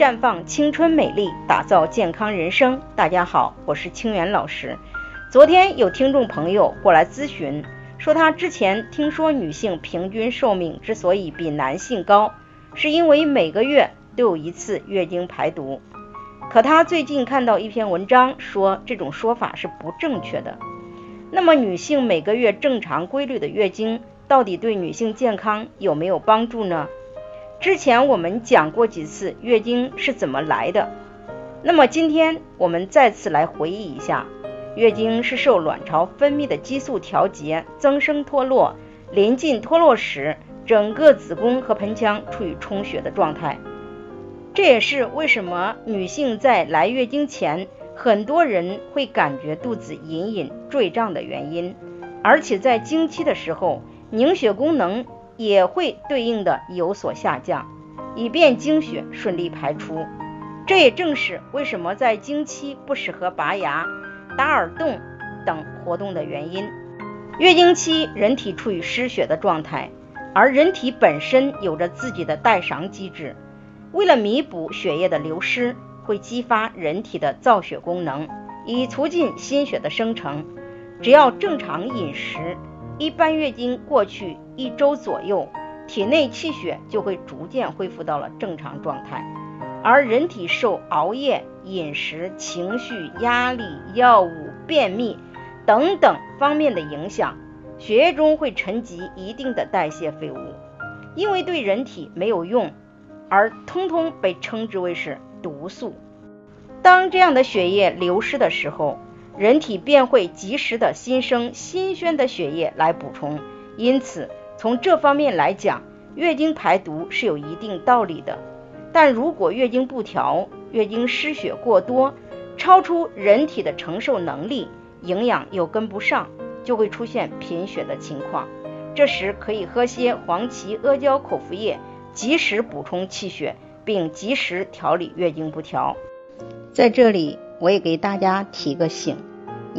绽放青春美丽，打造健康人生。大家好，我是清源老师。昨天有听众朋友过来咨询，说他之前听说女性平均寿命之所以比男性高，是因为每个月都有一次月经排毒。可他最近看到一篇文章，说这种说法是不正确的。那么，女性每个月正常规律的月经，到底对女性健康有没有帮助呢？之前我们讲过几次月经是怎么来的，那么今天我们再次来回忆一下，月经是受卵巢分泌的激素调节，增生脱落，临近脱落时，整个子宫和盆腔处于充血的状态。这也是为什么女性在来月经前，很多人会感觉肚子隐隐坠胀的原因，而且在经期的时候，凝血功能也会对应的有所下降，以便经血顺利排出。这也正是为什么在经期不适合拔牙、打耳洞等活动的原因。月经期，人体处于失血的状态，而人体本身有着自己的代偿机制。为了弥补血液的流失，会激发人体的造血功能，以促进心血的生成。只要正常饮食，一般月经过去一周左右，体内气血就会逐渐恢复到了正常状态。而人体受熬夜、饮食、情绪、压力、药物、便秘等等方面的影响，血液中会沉积一定的代谢废物，因为对人体没有用。而通通被称之为是毒素。当这样的血液流失的时候，人体便会及时的新生新鲜的血液来补充。因此，从这方面来讲，月经排毒是有一定道理的。但如果月经不调，月经失血过多，超出人体的承受能力，营养又跟不上，就会出现贫血的情况。这时可以喝些黄芪、阿胶口服液。及时补充气血，并及时调理月经不调。在这里，我也给大家提个醒：